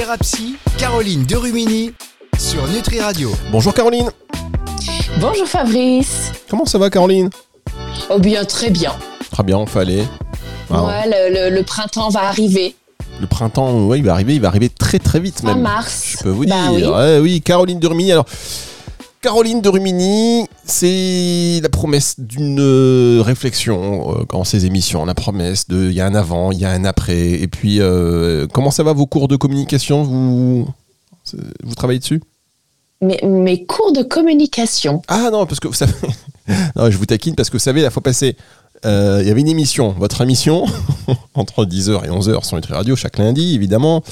Thérapie, Caroline Derumini sur Nutri Radio. Bonjour Caroline. Bonjour Fabrice. Comment ça va Caroline? Oh bien, très bien. Très bien, on fallait. Ah, Ouais, le, le- le printemps va arriver. Le printemps, ouais, il va arriver, il va arriver très très vite En même. mars. Je peux vous Bah dire. oui. Ouais, oui, Caroline de Rumini. Alors, Caroline de Rumini, c'est la promesse d'une euh, réflexion euh, dans ces émissions. La promesse de, il y a un avant, il y a un après. Et puis, euh, comment ça va vos cours de communication? Vous, vous travaillez dessus? Mes, mes cours de communication. Ah non, parce que vous savez, non, je vous taquine parce que vous savez, la fois passée, euh, il y avait une émission, votre émission, entre 10h et 11h sur Nutri Radio, chaque lundi, évidemment.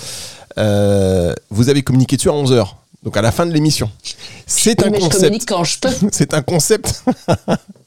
Vous avez communiqué dessus à 11h, donc à la fin de l'émission. C'est un concept. communique quand je peux. C'est un concept.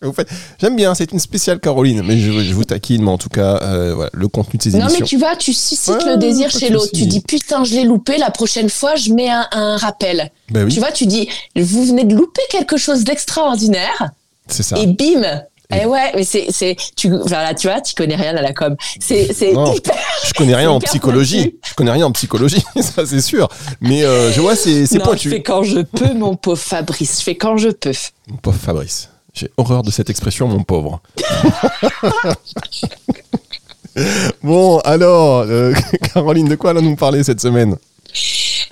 J'aime bien, c'est une spéciale Caroline, mais je, je vous taquine, mais en tout cas, euh, voilà, le contenu de ces Non, émissions. mais tu vois, tu suscites Ouais, le désir chez l'autre. Tu dis putain, je l'ai loupé. La prochaine fois, je mets un, un rappel. Ben oui, Tu vois, tu dis vous venez de louper quelque chose d'extraordinaire c'est ça. et bim. Et ouais, mais c'est, c'est, tu, voilà, tu vois, tu connais rien à la com. C'est, c'est Non. hyper. Je connais rien en psychologie. Je connais rien en psychologie, ça c'est sûr. Mais euh, je vois, c'est c'est Non, pointu. je fais quand je peux, mon pauvre Fabrice. Je fais quand je peux. Mon pauvre Fabrice. J'ai horreur de cette expression, mon pauvre. bon, alors, euh, Caroline, de quoi allons nous parler cette semaine?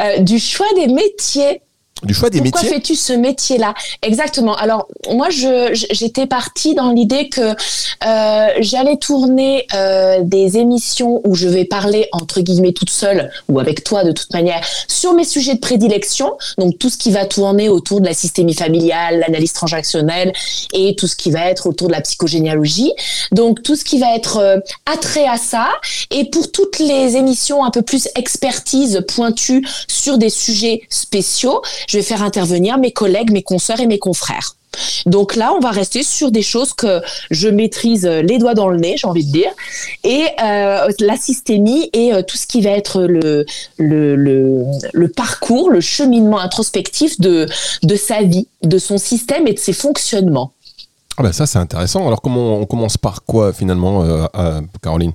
Euh, du choix des métiers. Du choix des Pourquoi métiers fais-tu ce métier-là? Exactement. Alors moi, je je- j'étais partie dans l'idée que euh, j'allais tourner euh, des émissions où je vais parler entre guillemets toute seule ou avec toi de toute manière sur mes sujets de prédilection. Donc tout ce qui va tourner autour de la systémie familiale, l'analyse transactionnelle et tout ce qui va être autour de la psychogénéalogie. Donc tout ce qui va être euh, attrait à ça. Et pour toutes les émissions un peu plus expertise pointue sur des sujets spéciaux, je vais faire intervenir mes collègues, mes consoeurs et mes confrères. Donc là, on va rester sur des choses que je maîtrise euh, les doigts dans le nez, j'ai envie de dire, et euh, la systémie et euh, tout ce qui va être le, le, le, le parcours, le cheminement introspectif de, de sa vie, de son système et de ses fonctionnements. Ah bah ça c'est intéressant. Alors comment on commence par quoi finalement, euh, euh, Caroline?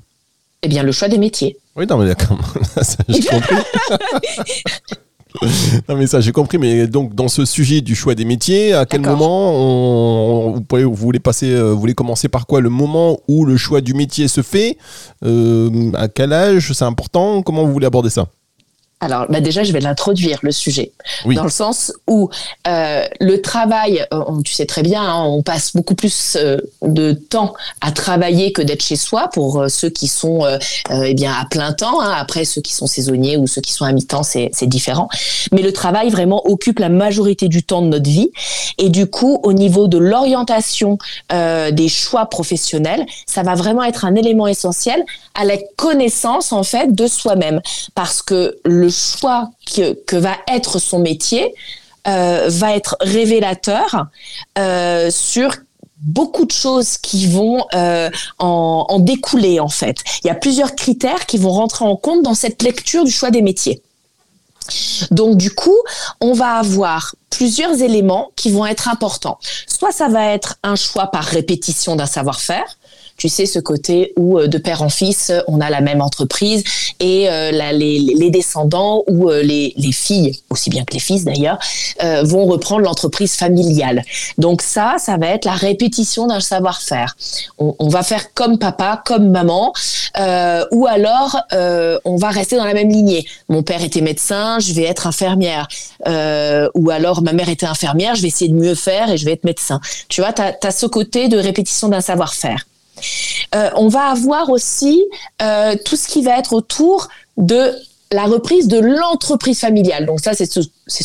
Eh bien, le choix des métiers. Oui, non mais d'accord, ça j'ai compris. non mais ça j'ai compris, mais donc dans ce sujet du choix des métiers, à quel moment on, on- vous, pouvez- vous voulez passer, euh, vous voulez commencer par quoi Le moment où le choix du métier se fait Euh, À quel âge C'est important Comment vous voulez aborder ça? Alors, bah déjà, je vais l'introduire, le sujet. Oui. Dans le sens où euh, le travail, euh, on- tu sais très bien, hein, on passe beaucoup plus euh, de temps à travailler que d'être chez soi pour euh, ceux qui sont eh bien, à plein temps. hein. Après, ceux qui sont saisonniers ou ceux qui sont à mi-temps, c'est différent. Mais le travail vraiment occupe la majorité du temps de notre vie. Et du coup, au niveau de l'orientation des choix professionnels, ça va vraiment être un élément essentiel à la connaissance en fait de soi-même, parce que le choix que, que va être son métier euh, va être révélateur euh, sur beaucoup de choses qui vont euh, en, en découler en fait. Il y a plusieurs critères qui vont rentrer en compte dans cette lecture du choix des métiers. Donc du coup, on va avoir plusieurs éléments qui vont être importants. Soit ça va être un choix par répétition d'un savoir-faire. Tu sais, ce côté où euh, de père en fils, on a la même entreprise et euh, les, les descendants ou euh, les, les filles, aussi bien que les fils d'ailleurs, euh, vont reprendre l'entreprise familiale. Donc ça, ça va être la répétition d'un savoir-faire. On, on va faire comme papa, comme maman, euh, ou alors euh, on va rester dans la même lignée. Mon père était médecin, je vais être infirmière. Ou alors ma mère était infirmière, je vais essayer de mieux faire et je vais être médecin. Tu vois, tu as, ce côté de répétition d'un savoir-faire. Euh, on va avoir aussi euh, tout ce qui va être autour de la reprise de l'entreprise familiale. Donc ça, c'est ce,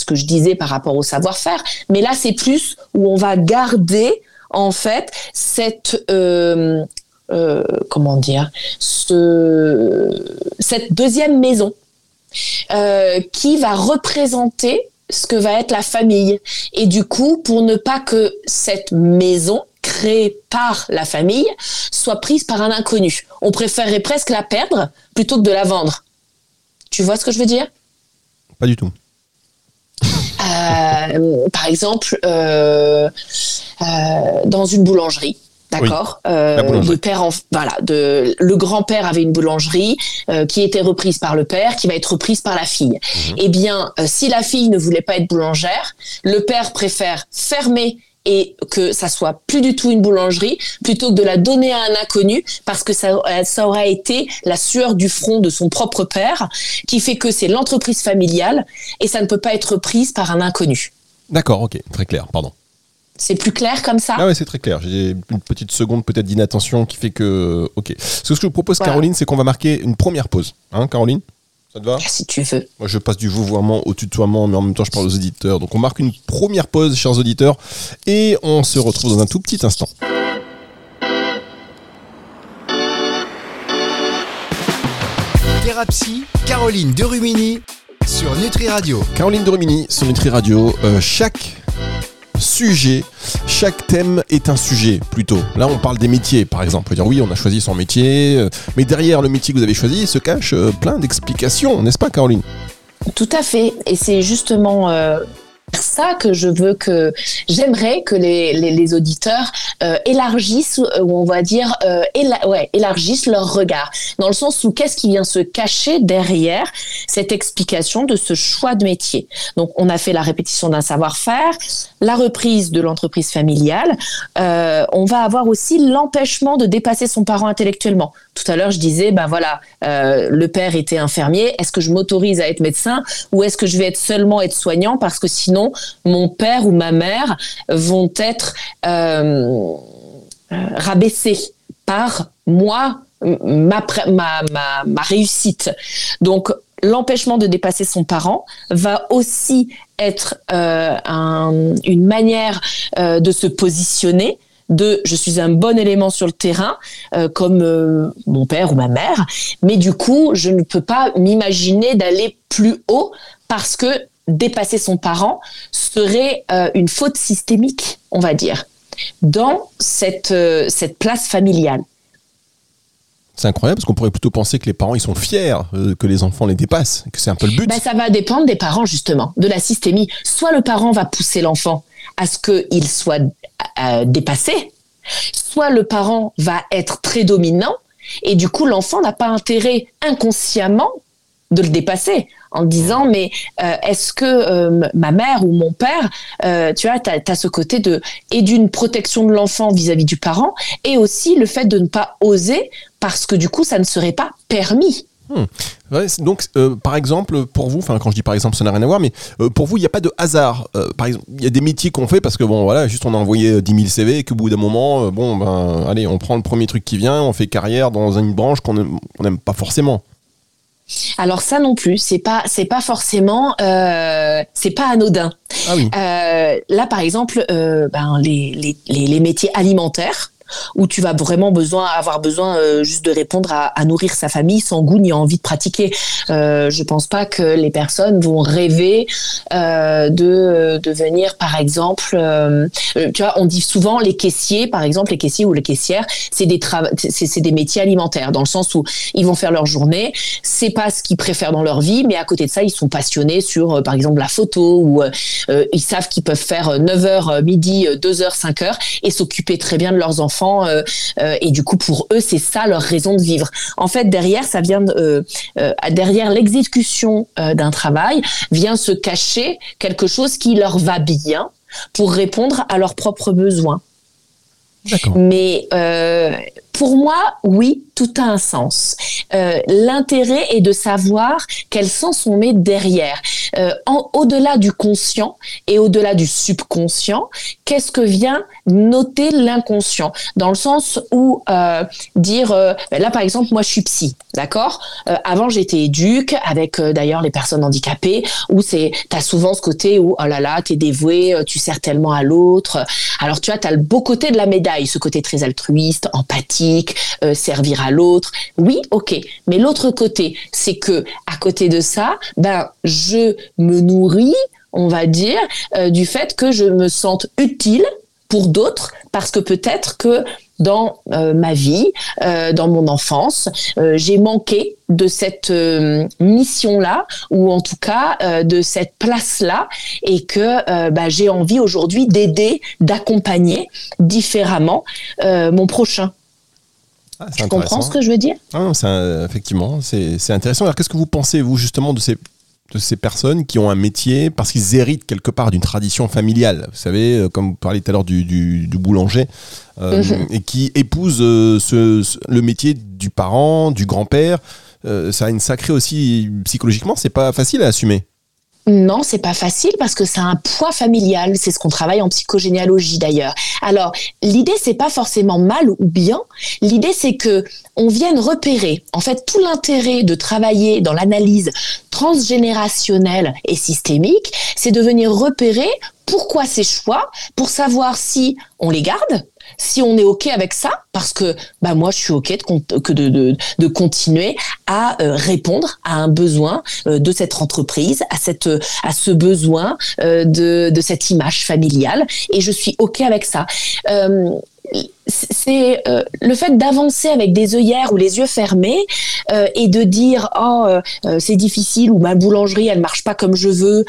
que je disais par rapport au savoir-faire. Mais là, c'est plus où on va garder en fait cette euh, cette deuxième maison qui va représenter ce que va être la famille. Et du coup, pour ne pas que cette maison créée par la famille soit prise par un inconnu, on préférerait presque la perdre plutôt que de la vendre. Tu vois ce que je veux dire? Pas du tout. Euh, Par exemple, euh, euh, dans une boulangerie, D'accord? De père en voilà. De le grand-père avait une boulangerie qui était reprise par le père, qui va être reprise par la fille. Mhm. Eh bien, si la fille ne voulait pas être boulangère, le père préfère fermer et que ça soit plus du tout une boulangerie plutôt que de la donner à un inconnu parce que ça, euh, ça aurait été la sueur du front de son propre père qui fait que c'est l'entreprise familiale et ça ne peut pas être prise par un inconnu. D'accord, ok, très clair, pardon. C'est plus clair comme ça? Ah ouais, c'est très clair. J'ai une petite seconde peut-être d'inattention qui fait que. Ok. Ce que je vous propose, Voilà. Caroline, c'est qu'on va marquer une première pause. Hein, Caroline? Ça te va Si tu veux. Moi, je passe du vouvoiement au tutoiement, mais en même temps, je parle aux auditeurs. Donc, on marque une première pause, chers auditeurs, et on se retrouve dans un tout petit instant. Thérapie, Caroline Derumini sur Nutri Radio. Caroline de Rumini sur Nutri Radio. Euh, chaque sujet, chaque thème est un sujet plutôt. Là, on parle des métiers, par exemple. On peut dire oui, on a choisi son métier, euh, mais derrière le métier que vous avez choisi se cache euh, plein d'explications, n'est-ce pas, Caroline? Tout à fait. Et c'est justement euh, ça que je veux que j'aimerais que les, les, auditeurs euh, élargissent ou on va dire euh, élargissent leur regard dans le sens où qu'est-ce qui vient se cacher derrière cette explication de ce choix de métier. Donc on a fait la répétition d'un savoir-faire, la reprise de l'entreprise familiale. Euh, on va avoir aussi l'empêchement de dépasser son parent intellectuellement. Tout à l'heure, je disais, ben voilà, euh, le père était infirmier. Est-ce que je m'autorise à être médecin ou est-ce que je vais être seulement être soignant parce que sinon mon père ou ma mère vont être euh, euh, rabaissés par moi, ma, réussite. Donc l'empêchement de dépasser son parent va aussi être euh, un- une manière euh, de se positionner de je suis un bon élément sur le terrain comme mon père ou ma mère mais du coup je ne peux pas m'imaginer d'aller plus haut parce que dépasser son parent serait euh, une faute systémique on va dire dans cette euh, cette place familiale C'est incroyable parce qu'on pourrait plutôt penser que les parents ils sont fiers euh, que les enfants les dépassent, que c'est un peu le but. Ben, ça va dépendre des parents, justement, de la systémie. Soit le parent va pousser l'enfant à ce qu'il soit dépassé, soit le parent va être très dominant, et du coup, l'enfant n'a pas intérêt inconsciemment de le dépasser en disant mais euh, est-ce que euh, ma mère ou mon père euh, tu vois tu as, ce côté de et d'une protection de l'enfant vis-à-vis du parent et aussi le fait de ne pas oser parce que du coup ça ne serait pas permis c'est- donc, par exemple, pour vous, enfin, quand je dis par exemple, ça n'a rien à voir, mais pour vous, il n'y a pas de hasard. Par exemple, il y a des métiers qu'on fait parce que, bon, voilà, juste on a envoyé euh, 10 000 CV et qu'au bout d'un moment, bon, ben, allez, on prend le premier truc qui vient, on fait carrière dans une branche qu'on n'aime pas forcément. Alors ça non plus, c'est pas c'est pas forcément euh, c'est pas anodin. Ah oui. Euh, là par exemple, euh, ben les, les, les, les métiers alimentaires où tu vas vraiment besoin avoir besoin euh, juste de répondre à, nourrir sa famille sans goût ni envie de pratiquer. Euh, je pense pas que les personnes vont rêver euh, de devenir par exemple, euh, euh, tu vois, on dit souvent les caissiers, par exemple les caissiers ou les caissières, c'est des c'est des métiers alimentaires dans le sens où ils vont faire leur journée, c'est pas ce qu'ils préfèrent dans leur vie, mais à côté de ça, ils sont passionnés sur, euh, par exemple, la photo ou euh, euh, ils savent qu'ils peuvent faire euh, 9h, midi, euh, 2h, 5h et s'occuper très bien de leurs enfants. Euh, euh, et du coup, pour eux, c'est ça leur raison de vivre. En fait, derrière, ça vient de, euh, derrière l'exécution d'un travail vient se cacher quelque chose qui leur va bien pour répondre à leurs propres besoins. D'accord. Mais euh, pour moi, oui, tout a un sens. Euh, L'intérêt est de savoir quel sens on met derrière. Euh, au-delà du conscient et au-delà du subconscient, qu'est-ce que vient noter l'inconscient? Dans le sens où euh, dire, ben là par exemple, moi je suis psy, d'accord? Avant j'étais éduque avec d'ailleurs les personnes handicapées, où c'est, t'as souvent ce côté où oh là là, t'es dévoué, tu sers tellement à l'autre. Alors tu vois, t'as le beau côté de la médaille, ce côté très altruiste, empathique, euh, servir à l'autre. Oui, ok. Mais l'autre côté, c'est que à côté de ça, ben je me nourris, on va dire, euh, du fait que je me sente utile Pour d'autres, parce que peut-être que dans euh, ma vie, dans mon enfance, j'ai manqué de cette mission-là, ou en tout cas de cette place-là, et que bah, j'ai envie aujourd'hui d'aider, d'accompagner différemment mon prochain. Ah, tu comprends ce que je veux dire ah, Effectivement, c'est intéressant. Alors, qu'est-ce que vous pensez, vous, justement, de ces de ces personnes qui ont un métier parce qu'ils héritent quelque part d'une tradition familiale? Vous savez, euh, comme vous parliez tout à l'heure du, boulanger, euh, mhm. et qui épousent euh, le métier du parent, du grand-père. ça a une sacrée aussi psychologiquement, c'est pas facile à assumer. Non, c'est pas facile parce que c'est un poids familial. C'est ce qu'on travaille en psychogénéalogie d'ailleurs. Alors, l'idée c'est pas forcément mal ou bien. L'idée c'est que on vienne repérer. En fait, tout l'intérêt de travailler dans l'analyse transgénérationnelle et systémique, c'est de venir repérer pourquoi ces choix, pour savoir si on les garde, si on est ok avec ça, parce que bah moi je suis ok de, de, de, continuer à euh, répondre à un besoin euh, de cette entreprise, à cette à ce besoin euh, de, de cette image familiale, et je suis ok avec ça c'est euh, le fait d'avancer avec des œillères ou les yeux fermés euh, et de dire oh c'est difficile ou ma boulangerie elle marche pas comme je veux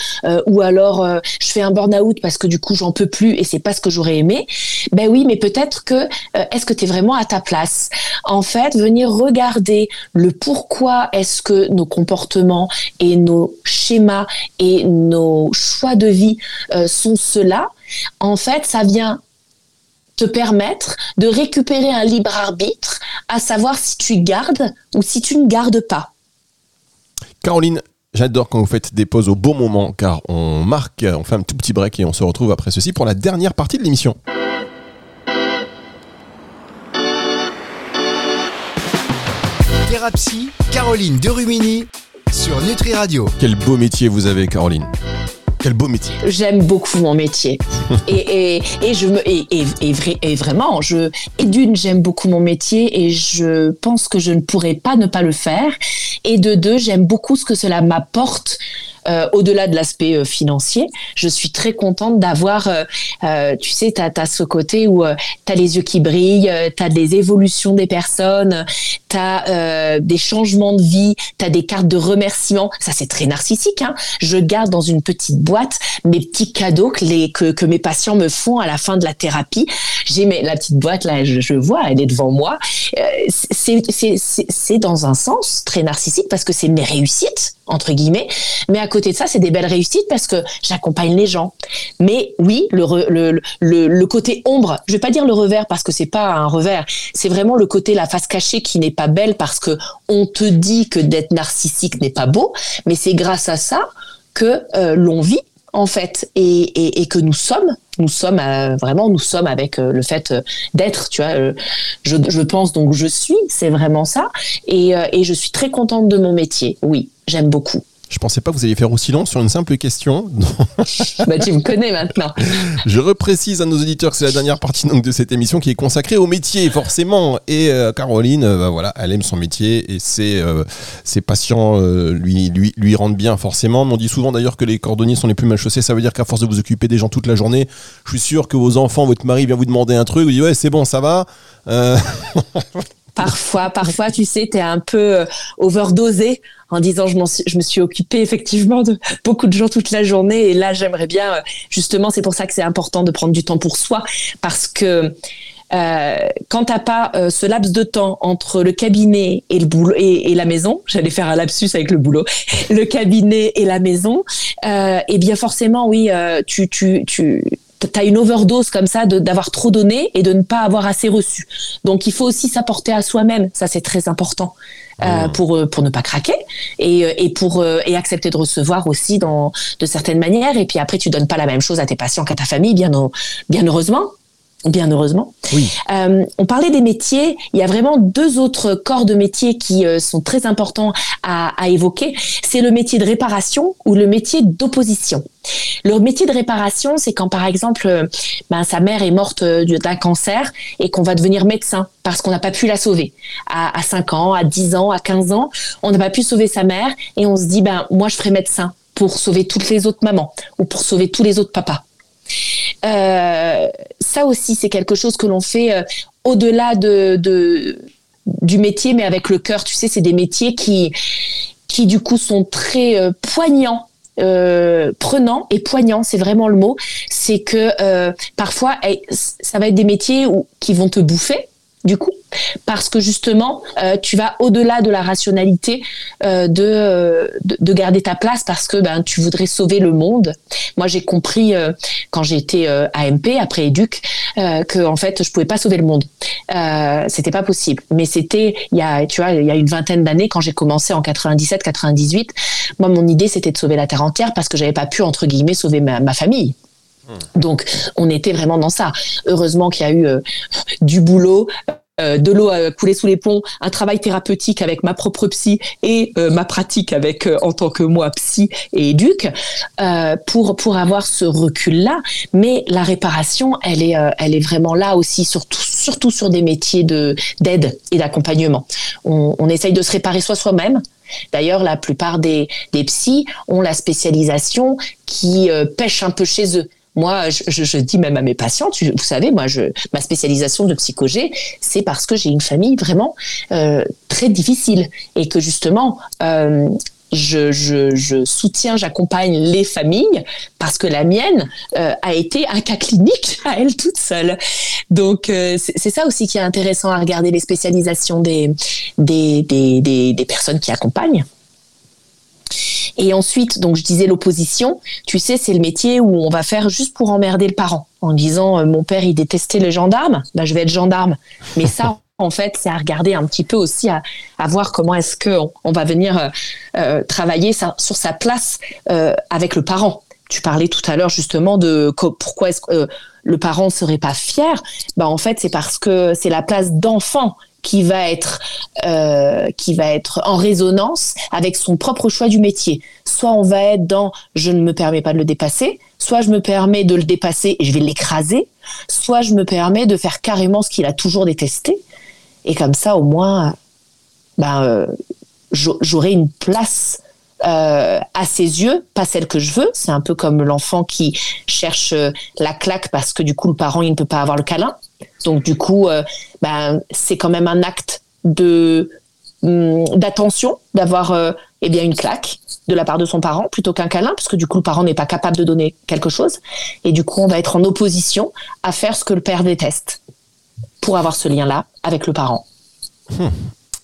ou alors je fais un burn-out parce que du coup j'en peux plus et c'est pas ce que j'aurais aimé ben oui mais peut-être que est-ce que tu es vraiment à ta place? En fait venir regarder le pourquoi est-ce que nos comportements et nos schémas et nos choix de vie sont ceux-là en fait ça vient te permettre de récupérer un libre arbitre, à savoir si tu gardes ou si tu ne gardes pas. Caroline, j'adore quand vous faites des pauses au bon moment, car on marque, on fait un tout petit break et on se retrouve après ceci pour la dernière partie de l'émission. Thérapie, Caroline Derumini sur Nutri Radio. Quel beau métier vous avez, Caroline. Quel beau métier. J'aime beaucoup mon métier. et, et, et, je me, et, et, vrai, et vraiment, je, et d'une, j'aime beaucoup mon métier et je pense que je ne pourrais pas ne pas le faire. Et de deux, j'aime beaucoup ce que cela m'apporte euh, au-delà de l'aspect euh, financier, je suis très contente d'avoir, euh, tu sais, tu as, ce côté où tu as les yeux qui brillent, tu as des évolutions des personnes, tu as des changements de vie, tu as des cartes de remerciement. Ça, c'est très narcissique. Hein. Je garde dans une petite boîte mes petits cadeaux que, les, que, que mes patients me font à la fin de la thérapie. J'ai la petite boîte là, je, vois, elle est devant moi. c'est dans un sens très narcissique parce que c'est mes réussites entre guillemets. Mais à côté de ça, c'est des belles réussites parce que j'accompagne les gens. Mais oui, le, le, le, le, côté ombre, je vais pas dire le revers parce que c'est pas un revers, c'est vraiment le côté la face cachée qui n'est pas belle parce que on te dit que d'être narcissique n'est pas beau, mais c'est grâce à ça que euh, l'on vit en fait et, que nous sommes nous sommes euh, vraiment nous sommes avec euh, le fait d'être tu vois je, pense donc je suis c'est vraiment ça et je suis très contente de mon métier oui j'aime beaucoup. Je pensais pas que vous alliez faire aussi long sur une simple question. bah, tu me connais maintenant. Je reprécise à nos auditeurs que c'est la dernière partie donc, de cette émission qui est consacrée au métier, forcément. Et euh, Caroline, euh, bah, voilà, elle aime son métier et ses, euh, ses patients lui, lui, lui rendent bien, forcément. on dit souvent d'ailleurs que les cordonniers sont les plus mal chaussés. Ça veut dire qu'à force de vous occuper des gens toute la journée, je suis sûr que vos enfants, votre mari vient vous demander un truc, vous dites ouais, c'est bon, ça va. Parfois, parfois, tu sais, tu es un peu overdosé en disant je, je me suis occupée effectivement de beaucoup de gens toute la journée. Et là j'aimerais bien euh, justement c'est pour ça que c'est important de prendre du temps pour soi. Parce que euh, quand t'as pas euh, ce laps de temps entre le cabinet et le boulot et, la maison, j'allais faire un lapsus avec le boulot, le cabinet et la maison, euh, et bien forcément oui, euh, tu tu tu as une overdose comme ça d'avoir trop donné et de ne pas avoir assez reçu. Donc il faut aussi s'apporter à soi-même, ça c'est très important. Euh, mmh. pour euh, pour ne pas craquer et, euh, et pour et accepter de recevoir aussi dans de certaines manières et puis après tu donnes pas la même chose à tes patients qu'à ta famille bien bien heureusement Bien heureusement. Oui. Euh, on parlait des métiers. Il y a vraiment deux autres corps de métiers qui sont très importants à, à évoquer. C'est le métier de réparation ou le métier d'opposition. Le métier de réparation, c'est quand par exemple, ben, sa mère est morte d'un cancer et qu'on va devenir médecin parce qu'on n'a pas pu la sauver. À, à 5 ans, à 10 ans, à 15 ans, on n'a pas pu sauver sa mère et on se dit, ben, moi, je ferai médecin pour sauver toutes les autres mamans ou pour sauver tous les autres papas. Ça aussi, c'est quelque chose que l'on fait au-delà de, de, du métier, mais avec le cœur. Tu sais, c'est des métiers qui, du coup sont très poignants euh, prenant et poignant, c'est vraiment le mot. C'est que euh, parfois, eh, ça va être des métiers qui vont te bouffer, du coup, parce que justement, euh, tu vas au-delà de la rationalité euh, de, de, garder ta place parce que ben tu voudrais sauver le monde. Moi, j'ai compris euh, quand j'étais AMP après Éduc que en fait, je pouvais pas sauver le monde. c'était pas possible. Mais c'était il y a tu vois il y a une vingtaine d'années quand j'ai commencé en 97 98. Moi, mon idée c'était de sauver la terre entière parce que j'avais pas pu entre guillemets sauver ma, ma famille. Donc, on était vraiment dans ça. Heureusement qu'il y a eu du boulot, euh, de l'eau à couler sous les ponts, un travail thérapeutique avec ma propre psy et euh, ma pratique avec euh, en tant que moi psy et éduque pour pour avoir ce recul là. Mais la réparation, elle est elle est vraiment là aussi surtout surtout sur des métiers de d'aide et d'accompagnement. On, on essaye de se réparer soi soi-même. D'ailleurs, la plupart des, des psys ont la spécialisation qui pêche un peu chez eux. Moi, je, dis même à mes patients, vous savez, moi, je, ma spécialisation de psychogé, c'est parce que j'ai une famille vraiment euh, très difficile et que justement, euh, je, soutiens, j'accompagne les familles parce que la mienne euh, a été un cas clinique à elle toute seule. Donc c'est ça aussi qui est intéressant à regarder les spécialisations des, personnes qui accompagnent. Et ensuite, donc je disais l'opposition, tu sais, c'est le métier où on va faire juste pour emmerder le parent, en disant euh, mon père il détestait les gendarmes, bah, je vais être gendarme. Mais ça, en fait, c'est à regarder un petit peu aussi, à, voir comment est-ce qu'on on va venir euh, euh, travailler sur sa place avec le parent. Tu parlais tout à l'heure justement de pourquoi est-ce que le parent ne serait pas fier. Bah en fait, c'est parce que c'est la place d'enfant qui va être euh, qui va être en résonance avec son propre choix du métier. Soit on va être dans je ne me permets pas de le dépasser, soit je me permets de le dépasser et je vais l'écraser, soit je me permets de faire carrément ce qu'il a toujours détesté. Et comme ça, au moins, ben, euh, j'aurai une place euh, à ses yeux, pas celle que je veux. C'est un peu comme l'enfant qui cherche la claque parce que du coup le parent il ne peut pas avoir le câlin. Donc du coup, euh, ben, c'est quand même un acte hum, d'attention d'avoir euh, eh bien une claque de la part de son parent plutôt qu'un câlin parce que du coup le parent n'est pas capable de donner quelque chose et du coup on va être en opposition à faire ce que le père déteste pour avoir ce lien là avec le parent. Hum.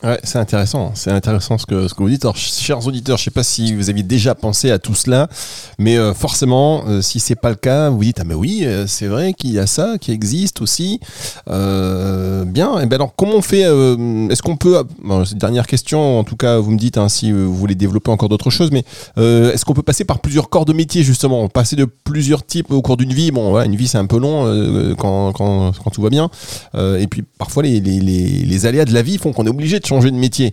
Ouais, c'est intéressant. C'est intéressant ce que, ce que vous dites. Alors, chers auditeurs, je sais pas si vous aviez déjà pensé à tout cela, mais euh, forcément, euh, si c'est pas le cas, vous dites ah mais oui, euh, c'est vrai qu'il y a ça qui existe aussi. bien. Et eh ben alors, comment on fait Est-ce qu'on peut Dernière question. En tout cas, vous me dites hein, si vous voulez développer encore d'autres choses, mais est-ce qu'on peut passer par plusieurs corps de métier justement, passer de plusieurs types au cours d'une vie Bon, une vie c'est un peu long quand, quand, quand, tout va bien, et puis parfois les, les, les, les aléas de la vie font qu'on est obligé de changer de métier.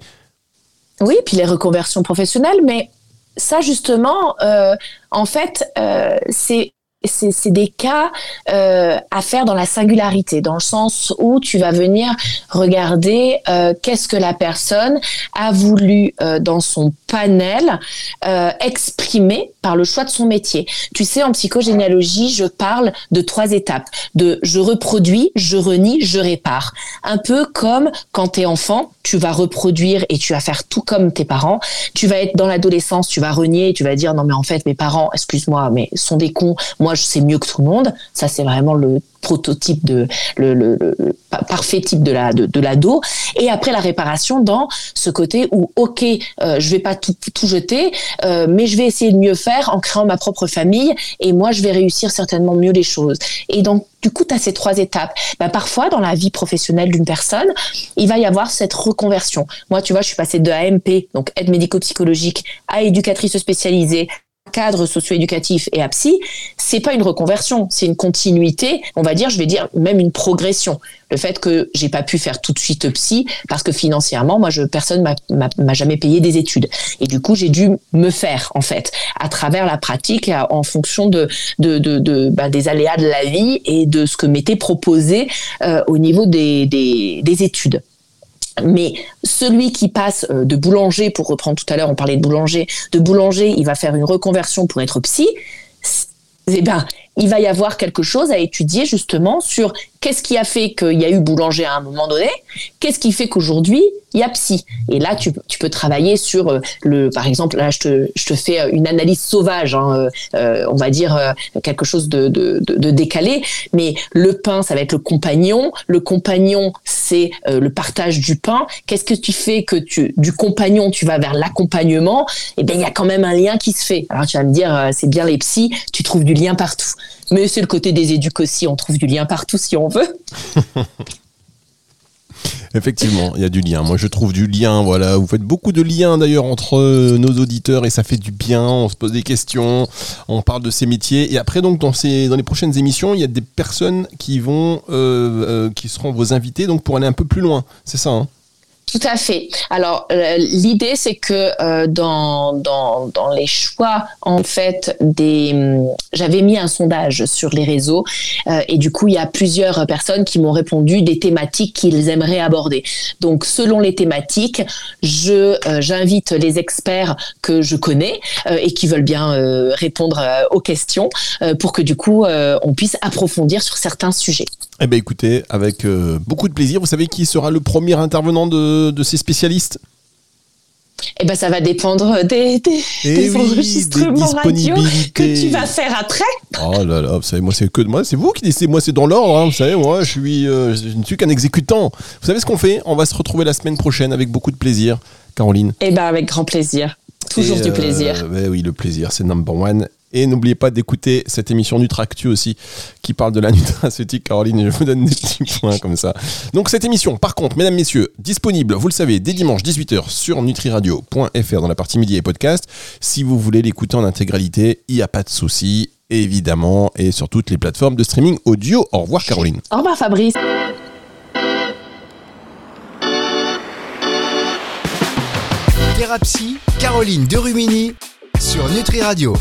Oui, puis les reconversions professionnelles, mais ça justement, euh, en fait, euh, c'est c'est des cas euh, à faire dans la singularité, dans le sens où tu vas venir regarder euh, qu'est-ce que la personne a voulu euh, dans son panel exprimer par le choix de son métier. Tu sais, en psychogénéalogie, je parle de trois étapes de je reproduis, je renie, je répare. Un peu comme quand tu es enfant, tu vas reproduire et tu vas faire tout comme tes parents. Tu vas être dans l'adolescence, tu vas renier tu vas dire non mais en fait mes parents, excuse-moi, mais sont des cons. Moi je sais mieux que tout le monde. Ça c'est vraiment le prototype de le, le, parfait type de la de, de l'ado. Et après la réparation dans ce côté où ok euh, je vais pas tout, tout jeter euh, mais je vais essayer de mieux faire en créant ma propre famille et moi je vais réussir certainement mieux les choses. Et donc du coup tu as ces trois étapes. Bah, parfois dans la vie professionnelle d'une personne il va y avoir cette reconversion. Moi tu vois je suis passée de AMP donc aide médico-psychologique à éducatrice spécialisée cadre socio-éducatif et à psy, c'est pas une reconversion, c'est une continuité, on va dire, je vais dire même une progression. Le fait que j'ai pas pu faire tout de suite psy parce que financièrement, moi, je, personne m'a jamais payé des études. Et du coup, j'ai dû me faire, en fait, à travers la pratique, en fonction de, bah, des aléas de la vie et de ce que m'était proposé euh, au niveau des études. Mais celui qui passe euh, de boulanger, pour reprendre tout à l'heure, on parlait de boulanger, de boulanger, il va faire une reconversion pour être psy. eh ben, il va y avoir quelque chose à étudier justement sur qu'est-ce qui a fait qu'il y a eu boulanger à un moment donné, qu'est-ce qui fait qu'aujourd'hui il y a psy. Et là, tu, tu, peux travailler sur euh, le, par exemple, là, je te, je te fais une analyse sauvage, hein, euh, on va dire euh, quelque chose de, de, de, décalé, mais le pain, ça va être le compagnon. Le compagnon, c'est euh, le partage du pain. Qu'est-ce que tu fais que tu, du compagnon, tu vas vers l'accompagnement? Eh bien, il y a quand même un lien qui se fait. Alors, tu vas me dire, c'est bien les psys, tu trouves du lien partout. Mais c'est le côté des éduques aussi, on trouve du lien partout si on veut. Effectivement, il y a du lien. Moi, je trouve du lien. Voilà, vous faites beaucoup de liens d'ailleurs entre euh, nos auditeurs et ça fait du bien. On se pose des questions, on parle de ces métiers et après donc dans ces dans les prochaines émissions, il y a des personnes qui vont euh, euh, qui seront vos invités donc pour aller un peu plus loin. C'est ça. Hein? Tout à fait. Alors euh, l'idée c'est que euh, dans, dans, dans les choix en fait des hum, j'avais mis un sondage sur les réseaux euh, et du coup il y a plusieurs personnes qui m'ont répondu des thématiques qu'ils aimeraient aborder. Donc selon les thématiques, je j'invite les experts que je connais et qui veulent bien répondre aux questions pour que du coup on puisse approfondir sur certains sujets. Eh bien écoutez, avec beaucoup de plaisir. Vous savez qui sera le premier intervenant de de, ces spécialistes? Eh ben, ça va dépendre des, des, eh enregistrements radio que tu vas faire après. Oh là là, vous savez, moi c'est que moi, c'est vous qui décidez. Moi c'est dans l'ordre. Hein, vous savez, moi je suis, euh, je ne suis qu'un exécutant. Vous savez ce qu'on fait? On va se retrouver la semaine prochaine avec beaucoup de plaisir, Caroline? Eh ben avec grand plaisir. Toujours du plaisir. Euh, oui, le plaisir, c'est number one. Et n'oubliez pas d'écouter cette émission Nutractu aussi, qui parle de la nutraceutique. Caroline, je vous donne des petits points comme ça. Donc cette émission, par contre, mesdames, messieurs, disponible, vous le savez, dès dimanche 18h sur nutriradio.fr dans la partie médias et podcast. Si vous voulez l'écouter en intégralité, il n'y a pas de souci, évidemment, et sur toutes les plateformes de streaming audio. Au revoir Caroline. Au revoir Fabrice. Thérapie, Caroline Derumini sur Nutri Radio.